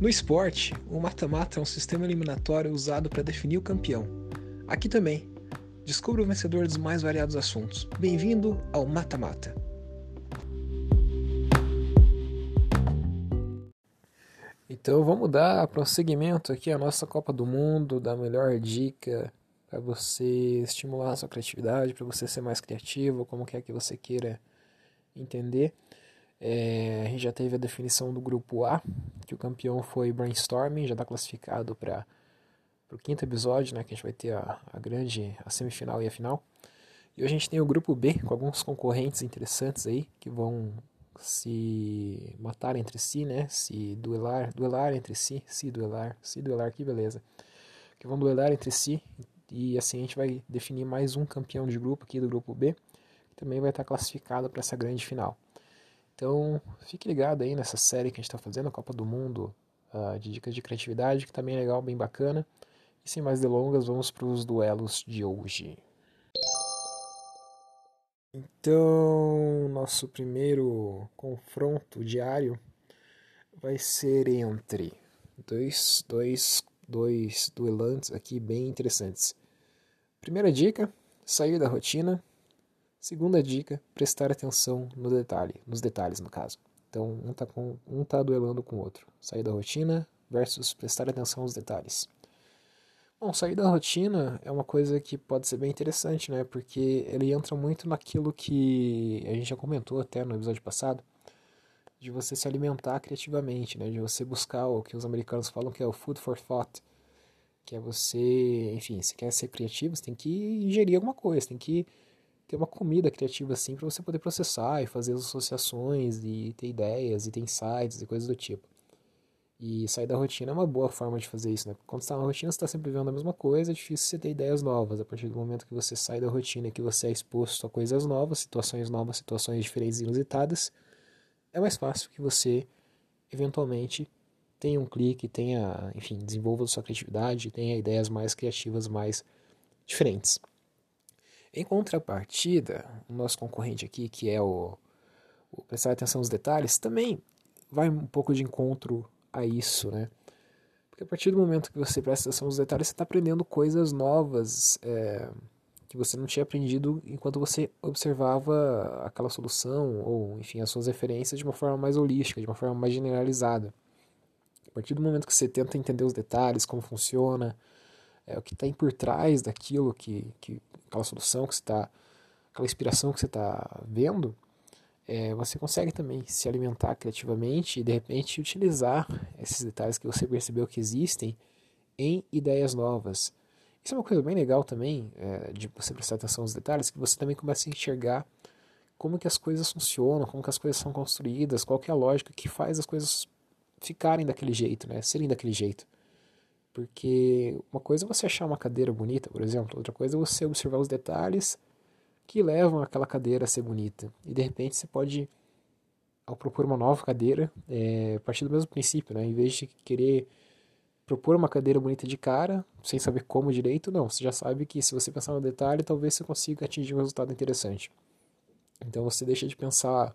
No esporte, o mata-mata é um sistema eliminatório usado para definir o campeão. Aqui também, descubra o vencedor dos mais variados assuntos. Bem-vindo ao Mata-Mata. Então vamos dar prosseguimento aqui à nossa Copa do Mundo, da melhor dica para você estimular a sua criatividade, para você ser mais criativo, como quer que você queira entender. É, a gente já teve a definição do grupo A, que o campeão foi Brainstorming, já está classificado para o quinto episódio, né, que a gente vai ter a, a grande, a semifinal e a final. E hoje a gente tem o grupo B, com alguns concorrentes interessantes aí, que vão se matar entre si, né, se duelar, duelar entre si, se duelar, se duelar, que beleza. Que vão duelar entre si, e assim a gente vai definir mais um campeão de grupo aqui do grupo B, que também vai estar classificado para essa grande final. Então, fique ligado aí nessa série que a gente está fazendo, a Copa do Mundo, uh, de dicas de criatividade, que também é legal, bem bacana. E sem mais delongas, vamos para os duelos de hoje. Então, nosso primeiro confronto diário vai ser entre dois, dois, dois duelantes aqui bem interessantes. Primeira dica: sair da rotina Segunda dica, prestar atenção no detalhe, nos detalhes no caso. Então, um está um tá duelando com o outro. Sair da rotina versus prestar atenção nos detalhes. Bom, sair da rotina é uma coisa que pode ser bem interessante, né? Porque ele entra muito naquilo que a gente já comentou até no episódio passado, de você se alimentar criativamente, né? De você buscar o que os americanos falam que é o food for thought, que é você, enfim, se quer ser criativo, você tem que ingerir alguma coisa, tem que ter uma comida criativa assim para você poder processar e fazer as associações e ter ideias e ter insights e coisas do tipo. E sair da rotina é uma boa forma de fazer isso, né? Quando você está na rotina, você está sempre vivendo a mesma coisa, é difícil você ter ideias novas. A partir do momento que você sai da rotina que você é exposto a coisas novas, situações novas, situações diferentes e inusitadas, é mais fácil que você, eventualmente, tenha um clique, tenha, enfim, desenvolva sua criatividade, tenha ideias mais criativas, mais diferentes. Em contrapartida, o nosso concorrente aqui, que é o, o prestar atenção nos detalhes, também vai um pouco de encontro a isso, né? Porque a partir do momento que você presta atenção nos detalhes, você está aprendendo coisas novas é, que você não tinha aprendido enquanto você observava aquela solução ou, enfim, as suas referências de uma forma mais holística, de uma forma mais generalizada. A partir do momento que você tenta entender os detalhes, como funciona, é, o que está por trás daquilo que, que aquela solução que você está, aquela inspiração que você está vendo, é, você consegue também se alimentar criativamente e de repente utilizar esses detalhes que você percebeu que existem em ideias novas. Isso é uma coisa bem legal também, é, de você prestar atenção nos detalhes, que você também começa a enxergar como que as coisas funcionam, como que as coisas são construídas, qual que é a lógica que faz as coisas ficarem daquele jeito, né, serem daquele jeito. Porque uma coisa é você achar uma cadeira bonita, por exemplo, outra coisa é você observar os detalhes que levam aquela cadeira a ser bonita. E de repente você pode, ao propor uma nova cadeira, é, partir do mesmo princípio, né? Em vez de querer propor uma cadeira bonita de cara, sem saber como direito, não. Você já sabe que se você pensar no detalhe, talvez você consiga atingir um resultado interessante. Então você deixa de pensar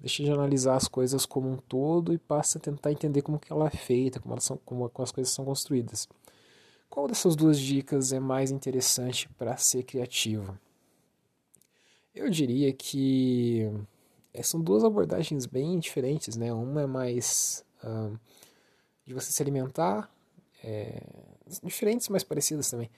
deixa de analisar as coisas como um todo e passa a tentar entender como que ela é feita, como, são, como, as coisas são construídas. Qual dessas duas dicas é mais interessante para ser criativo? Eu diria que eh, são duas abordagens bem diferentes, né? Uma é mais de você se alimentar, é, diferentes, mas parecidas também,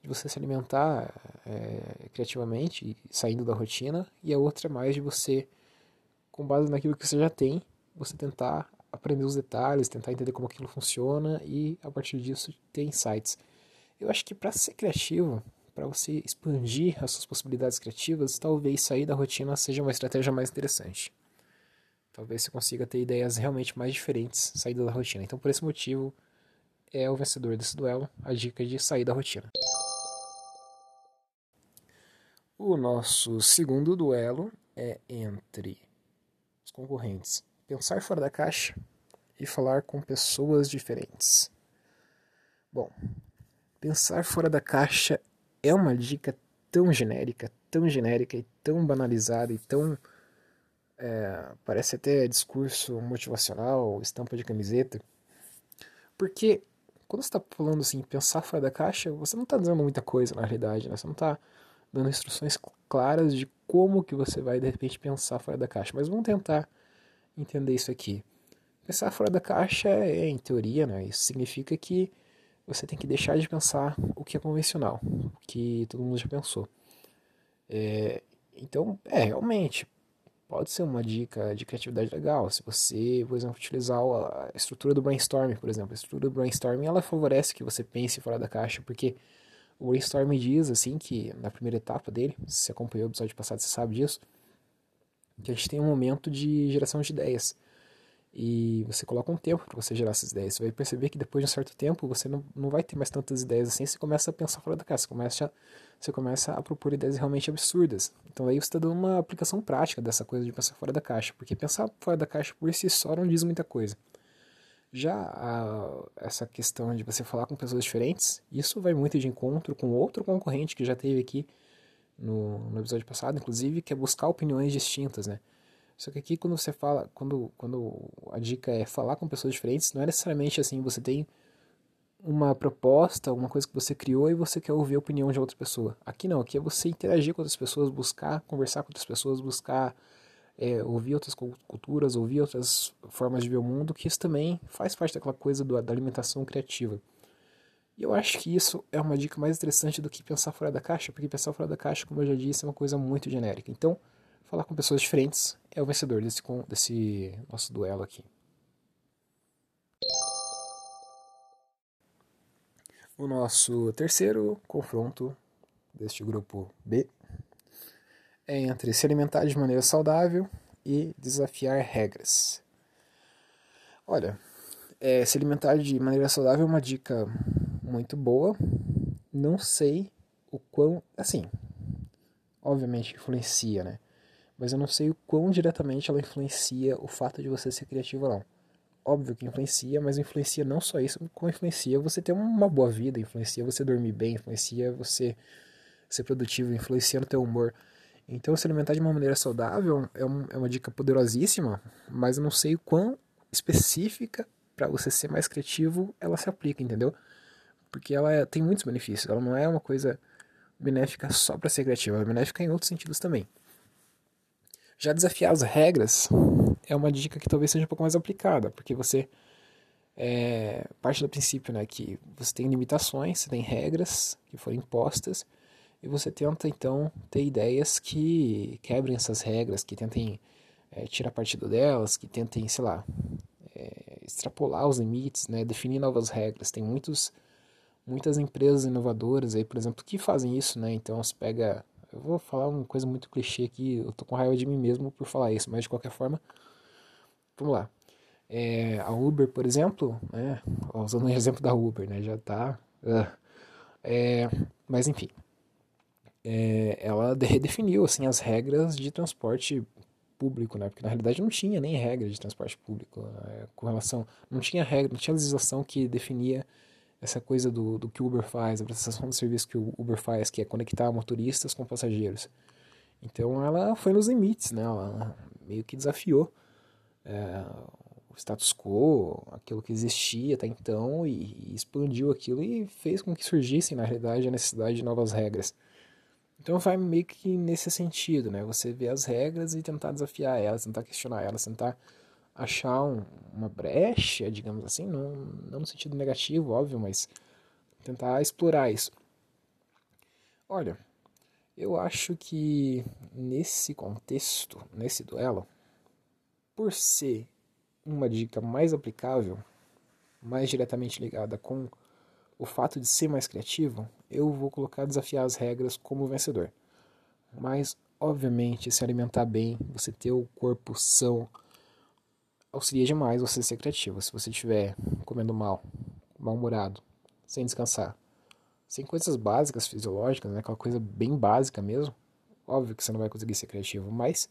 de você se alimentar é, criativamente, saindo da rotina, e a outra é mais de você com base naquilo que você já tem, você tentar aprender os detalhes, tentar entender como aquilo funciona e a partir disso ter insights. Eu acho que para ser criativo, para você expandir as suas possibilidades criativas, talvez sair da rotina seja uma estratégia mais interessante. Talvez você consiga ter ideias realmente mais diferentes saindo da rotina. Então, por esse motivo, é o vencedor desse duelo a dica de sair da rotina. O nosso segundo duelo é entre concorrentes. Pensar fora da caixa e falar com pessoas diferentes. Bom, pensar fora da caixa é uma dica tão genérica, tão genérica e tão banalizada e tão. É, parece até discurso motivacional, estampa de camiseta, Porque quando você está falando assim, pensar fora da caixa, você não está dizendo muita coisa na realidade, né? Você não está dando instruções claras de como que você vai de repente pensar fora da caixa. Mas vamos tentar entender isso aqui. Pensar fora da caixa é, em teoria, né? Isso significa que você tem que deixar de pensar o que é convencional, o que todo mundo já pensou. É, então, é, realmente, pode ser uma dica de criatividade legal. Se você, por exemplo, utilizar a estrutura do brainstorming, por exemplo, a estrutura do brainstorming, ela favorece que você pense fora da caixa, porque o brainstorming diz, assim, que na primeira etapa dele, se você acompanhou o episódio passado, você sabe disso, que a gente tem um momento de geração de ideias. E você coloca um tempo para você gerar essas ideias. Você vai perceber que depois de um certo tempo você não, não vai ter mais tantas ideias assim. Você começa a pensar fora da casa. Você começa a, você começa a propor ideias realmente absurdas. Então aí você está dando uma aplicação prática dessa coisa de pensar fora da caixa. Porque pensar fora da caixa por si só não diz muita coisa. Já a, essa questão de você falar com pessoas diferentes, isso vai muito de encontro com outro concorrente que já teve aqui no, no episódio passado, inclusive, que é buscar opiniões distintas, né? Só que aqui quando você fala, quando, quando a dica é falar com pessoas diferentes, não é necessariamente assim, você tem uma proposta, uma coisa que você criou e você quer ouvir a opinião de outra pessoa. Aqui não, aqui é você interagir com outras pessoas, buscar conversar com outras pessoas, buscar é, ouvir outras culturas, ouvir outras formas de ver o mundo, que isso também faz parte daquela coisa do, da alimentação criativa. E eu acho que isso é uma dica mais interessante do que pensar fora da caixa, porque pensar fora da caixa, como eu já disse, é uma coisa muito genérica. Então, falar com pessoas diferentes é o vencedor desse, desse nosso duelo aqui. O nosso terceiro confronto deste grupo B é entre se alimentar de maneira saudável e desafiar regras. Olha, é, se alimentar de maneira saudável é uma dica muito boa. Não sei o quão. Assim, obviamente influencia, né? mas eu não sei o quão diretamente ela influencia o fato de você ser criativo ou não. Óbvio que influencia, mas influencia não só isso, como influencia você ter uma boa vida, influencia você dormir bem, influencia você ser produtivo, influencia no teu humor. Então, se alimentar de uma maneira saudável é, um, é uma dica poderosíssima, mas eu não sei quão específica para você ser mais criativo ela se aplica, entendeu? Porque ela é, tem muitos benefícios, ela não é uma coisa benéfica só para ser criativa, ela é benéfica em outros sentidos também. Já desafiar as regras é uma dica que talvez seja um pouco mais aplicada, porque você é, parte do princípio né, que você tem limitações, você tem regras que foram impostas, e você tenta então ter ideias que quebrem essas regras, que tentem é, tirar partido delas, que tentem, sei lá, é, extrapolar os limites, né, definir novas regras. Tem muitos, muitas empresas inovadoras aí, por exemplo, que fazem isso, né? Então você pega eu vou falar uma coisa muito clichê aqui, eu tô com raiva de mim mesmo por falar isso, mas de qualquer forma, vamos lá. É, a Uber, por exemplo, né, usando o exemplo da Uber, né, já tá. Uh, mas enfim, é, ela redefiniu assim as regras de transporte público, né? Porque na realidade não tinha nem regra de transporte público né, com relação, não tinha regra, não tinha legislação que definia essa coisa do, do que o Uber faz, a prestação de serviço que o Uber faz, que é conectar motoristas com passageiros. Então ela foi nos limites, né? Ela meio que desafiou é, o status quo, aquilo que existia até então, e, e, expandiu aquilo e fez com que surgisse, na realidade, a necessidade de novas regras. Então vai meio que nesse sentido, né? Você vê as regras e tentar desafiar elas, tentar questionar elas, tentar achar um, uma brecha, digamos assim, não, não no sentido negativo, óbvio, mas tentar explorar isso. Olha, eu acho que nesse contexto, nesse duelo, por ser uma dica mais aplicável, mais diretamente ligada com o fato de ser mais criativo, eu vou colocar desafiar as regras como vencedor. Mas, obviamente, se alimentar bem, você ter o corpo são, auxilia demais você ser criativo. Se você estiver comendo mal, mal-humorado, sem descansar, sem coisas básicas fisiológicas, né, aquela coisa bem básica mesmo, óbvio que você não vai conseguir ser criativo, mas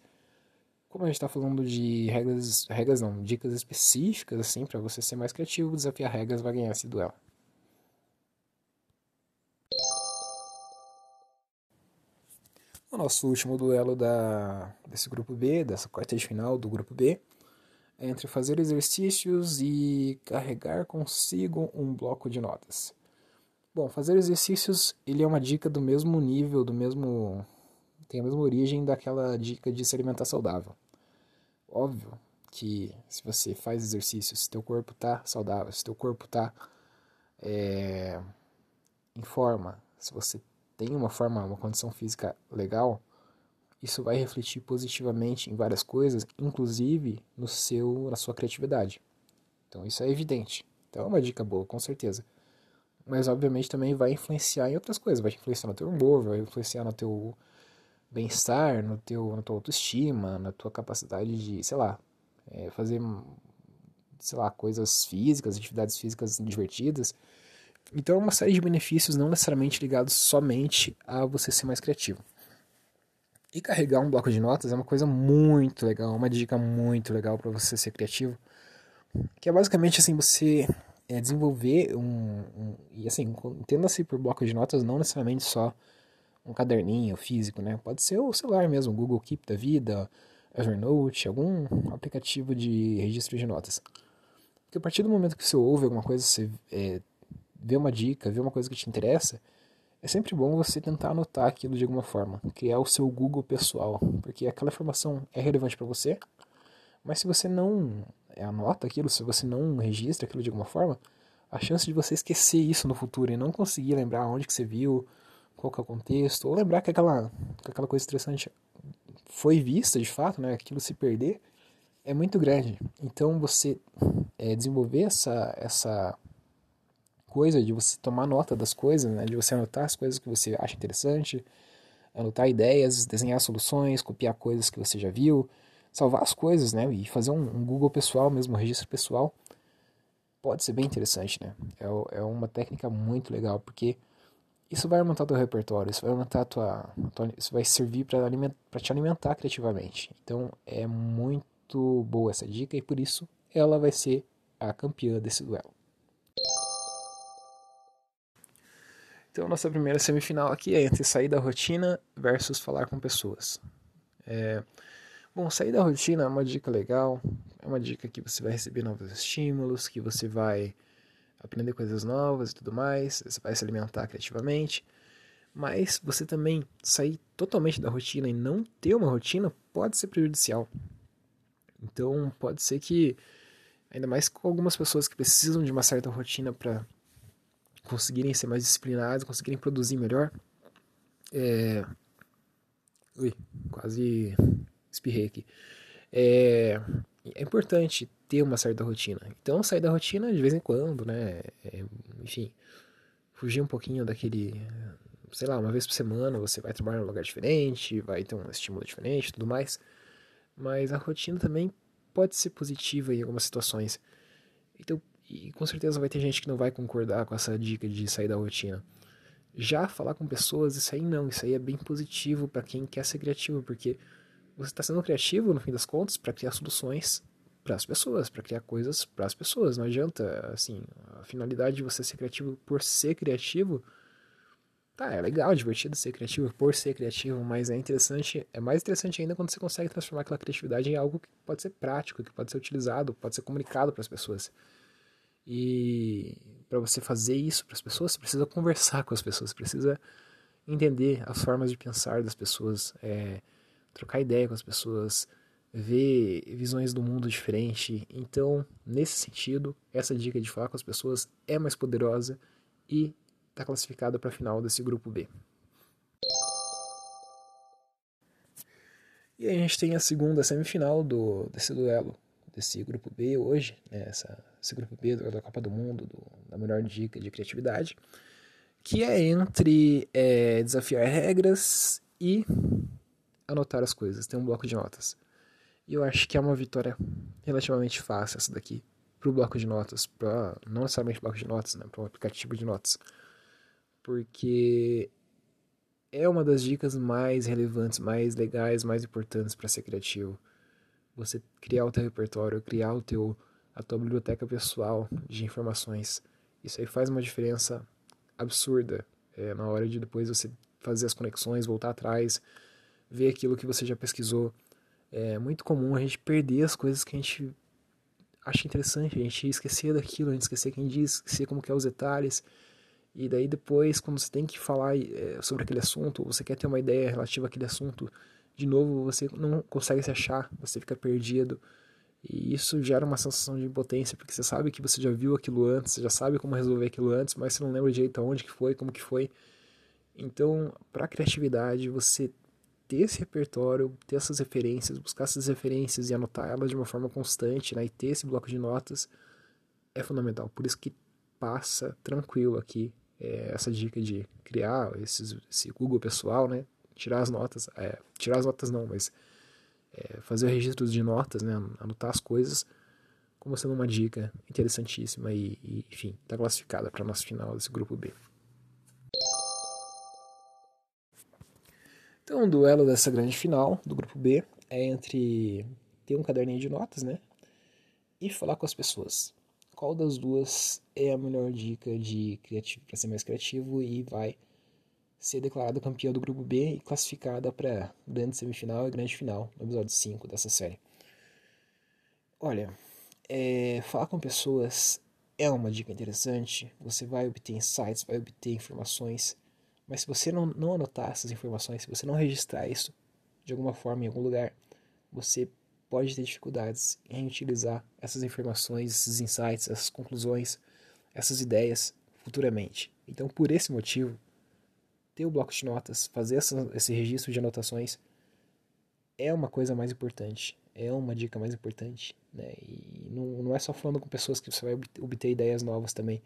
como a gente está falando de regras, regras não, dicas específicas assim para você ser mais criativo, desafiar regras vai ganhar esse duelo. O nosso último duelo da, desse grupo B, dessa quarta de final do grupo B, entre fazer exercícios e carregar consigo um bloco de notas. Bom, fazer exercícios ele é uma dica do mesmo nível, do mesmo tem a mesma origem daquela dica de se alimentar saudável. Óbvio que se você faz exercício, se teu corpo está saudável, se teu corpo está é, em forma, se você tem uma forma, uma condição física legal, isso vai refletir positivamente em várias coisas, inclusive no seu, na sua criatividade. Então isso é evidente. Então é uma dica boa, com certeza. Mas obviamente também vai influenciar em outras coisas, vai influenciar no teu humor, vai influenciar no teu bem-estar, no teu, na tua autoestima, na tua capacidade de, sei lá, é, fazer, sei lá, coisas físicas, atividades físicas divertidas. Então é uma série de benefícios não necessariamente ligados somente a você ser mais criativo. E carregar um bloco de notas é uma coisa muito legal, uma dica muito legal para você ser criativo. Que é basicamente assim, você é, desenvolver um, um, E assim, entenda-se por bloco de notas não necessariamente só um caderninho físico, né? Pode ser o celular mesmo, Google Keep da vida, Evernote, algum aplicativo de registro de notas. Porque a partir do momento que você ouve alguma coisa, você é, vê uma dica, vê uma coisa que te interessa, é sempre bom você tentar anotar aquilo de alguma forma, criar o seu Google pessoal, porque aquela informação é relevante para você, mas se você não anota aquilo, se você não registra aquilo de alguma forma, a chance de você esquecer isso no futuro e não conseguir lembrar onde que você viu, qual que é o contexto, ou lembrar que aquela, que aquela coisa interessante foi vista de fato, né, aquilo se perder, é muito grande. Então você é, desenvolver essa, essa coisa de você tomar nota das coisas, né? de você anotar as coisas que você acha interessante, anotar ideias, desenhar soluções, copiar coisas que você já viu, salvar as coisas, né? E fazer um, um Google pessoal mesmo, um registro pessoal, pode ser bem interessante, né? É, é uma técnica muito legal, porque isso vai aumentar teu repertório, isso vai aumentar tua, tua isso vai servir para te alimentar criativamente. Então é muito boa essa dica e por isso ela vai ser a campeã desse duelo. Então, nossa primeira semifinal aqui é entre sair da rotina versus falar com pessoas. É, bom, sair da rotina é uma dica legal, é uma dica que você vai receber novos estímulos, que você vai aprender coisas novas e tudo mais, você vai se alimentar criativamente. Mas você também sair totalmente da rotina e não ter uma rotina pode ser prejudicial. Então, pode ser que, ainda mais com algumas pessoas que precisam de uma certa rotina para conseguirem ser mais disciplinados, conseguirem produzir melhor. É... Ui, quase espirrei aqui. É... é importante ter uma certa rotina. Então, sair da rotina de vez em quando, né? É... enfim, fugir um pouquinho daquele. Sei lá, uma vez por semana você vai trabalhar em um lugar diferente, vai ter um estímulo diferente tudo mais. Mas a rotina também pode ser positiva em algumas situações. Então, e com certeza vai ter gente que não vai concordar com essa dica de sair da rotina. Já falar com pessoas, isso aí não, isso aí é bem positivo para quem quer ser criativo, porque você está sendo criativo, no fim das contas, para criar soluções para as pessoas, para criar coisas para as pessoas. Não adianta, assim, a finalidade de você ser criativo por ser criativo, tá, é legal, divertido ser criativo por ser criativo, mas é interessante, é mais interessante ainda quando você consegue transformar aquela criatividade em algo que pode ser prático, que pode ser utilizado, pode ser comunicado para as pessoas. E para você fazer isso para as pessoas, você precisa conversar com as pessoas, você precisa entender as formas de pensar das pessoas, é, trocar ideia com as pessoas, ver visões do mundo diferente. Então, nesse sentido, essa dica de falar com as pessoas é mais poderosa e está classificada para a final desse grupo B. E a gente tem a segunda semifinal do, desse duelo, desse grupo B hoje, né, essa esse grupo B da Copa do Mundo, do, da melhor dica de criatividade, que é entre é, desafiar regras e anotar as coisas, tem um bloco de notas. E eu acho que é uma vitória relativamente fácil essa daqui, para o bloco de notas, para não necessariamente bloco de notas, né, para o aplicativo de notas, porque é uma das dicas mais relevantes, mais legais, mais importantes para ser criativo. Você criar o teu repertório, criar o teu a tua biblioteca pessoal de informações. Isso aí faz uma diferença absurda é, na hora de depois você fazer as conexões, voltar atrás, ver aquilo que você já pesquisou. É muito comum a gente perder as coisas que a gente acha interessante a gente esquecer daquilo, a gente esquecer quem diz, esquecer como que é os detalhes. E daí depois, quando você tem que falar é, sobre aquele assunto, ou você quer ter uma ideia relativa àquele assunto, de novo você não consegue se achar, você fica perdido. E isso gera uma sensação de impotência, porque você sabe que você já viu aquilo antes, você já sabe como resolver aquilo antes, mas você não lembra direito aonde que foi, como que foi. Então, para a criatividade, você ter esse repertório, ter essas referências, buscar essas referências e anotar elas de uma forma constante, né, e ter esse bloco de notas é fundamental. Por isso que passa tranquilo aqui é, essa dica de criar esses, esse Google pessoal, né, tirar as notas, é, tirar as notas não, mas é, fazer o registro de notas, né, anotar as coisas, como sendo uma dica interessantíssima e, e enfim, está classificada para nosso final desse grupo B. Então, o duelo dessa grande final do grupo B é entre ter um caderninho de notas, né, e falar com as pessoas. Qual das duas é a melhor dica de para ser mais criativo e vai ser declarada campeã do grupo B e classificada para grande semifinal e grande final no episódio 5 dessa série. Olha, é, falar com pessoas é uma dica interessante, você vai obter insights, vai obter informações, mas se você não, não anotar essas informações, se você não registrar isso de alguma forma em algum lugar, você pode ter dificuldades em utilizar essas informações, esses insights, essas conclusões, essas ideias futuramente. Então, por esse motivo, ter o bloco de notas, fazer essa, esse registro de anotações é uma coisa mais importante, é uma dica mais importante, né? E não, não é só falando com pessoas que você vai obter ideias novas também.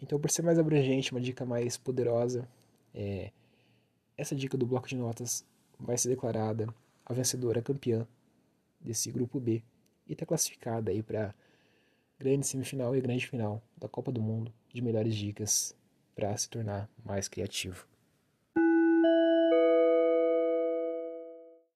Então, por ser mais abrangente, uma dica mais poderosa, é, essa dica do bloco de notas vai ser declarada a vencedora a campeã desse grupo B e está classificada aí para grande semifinal e grande final da Copa do Mundo de melhores dicas para se tornar mais criativo.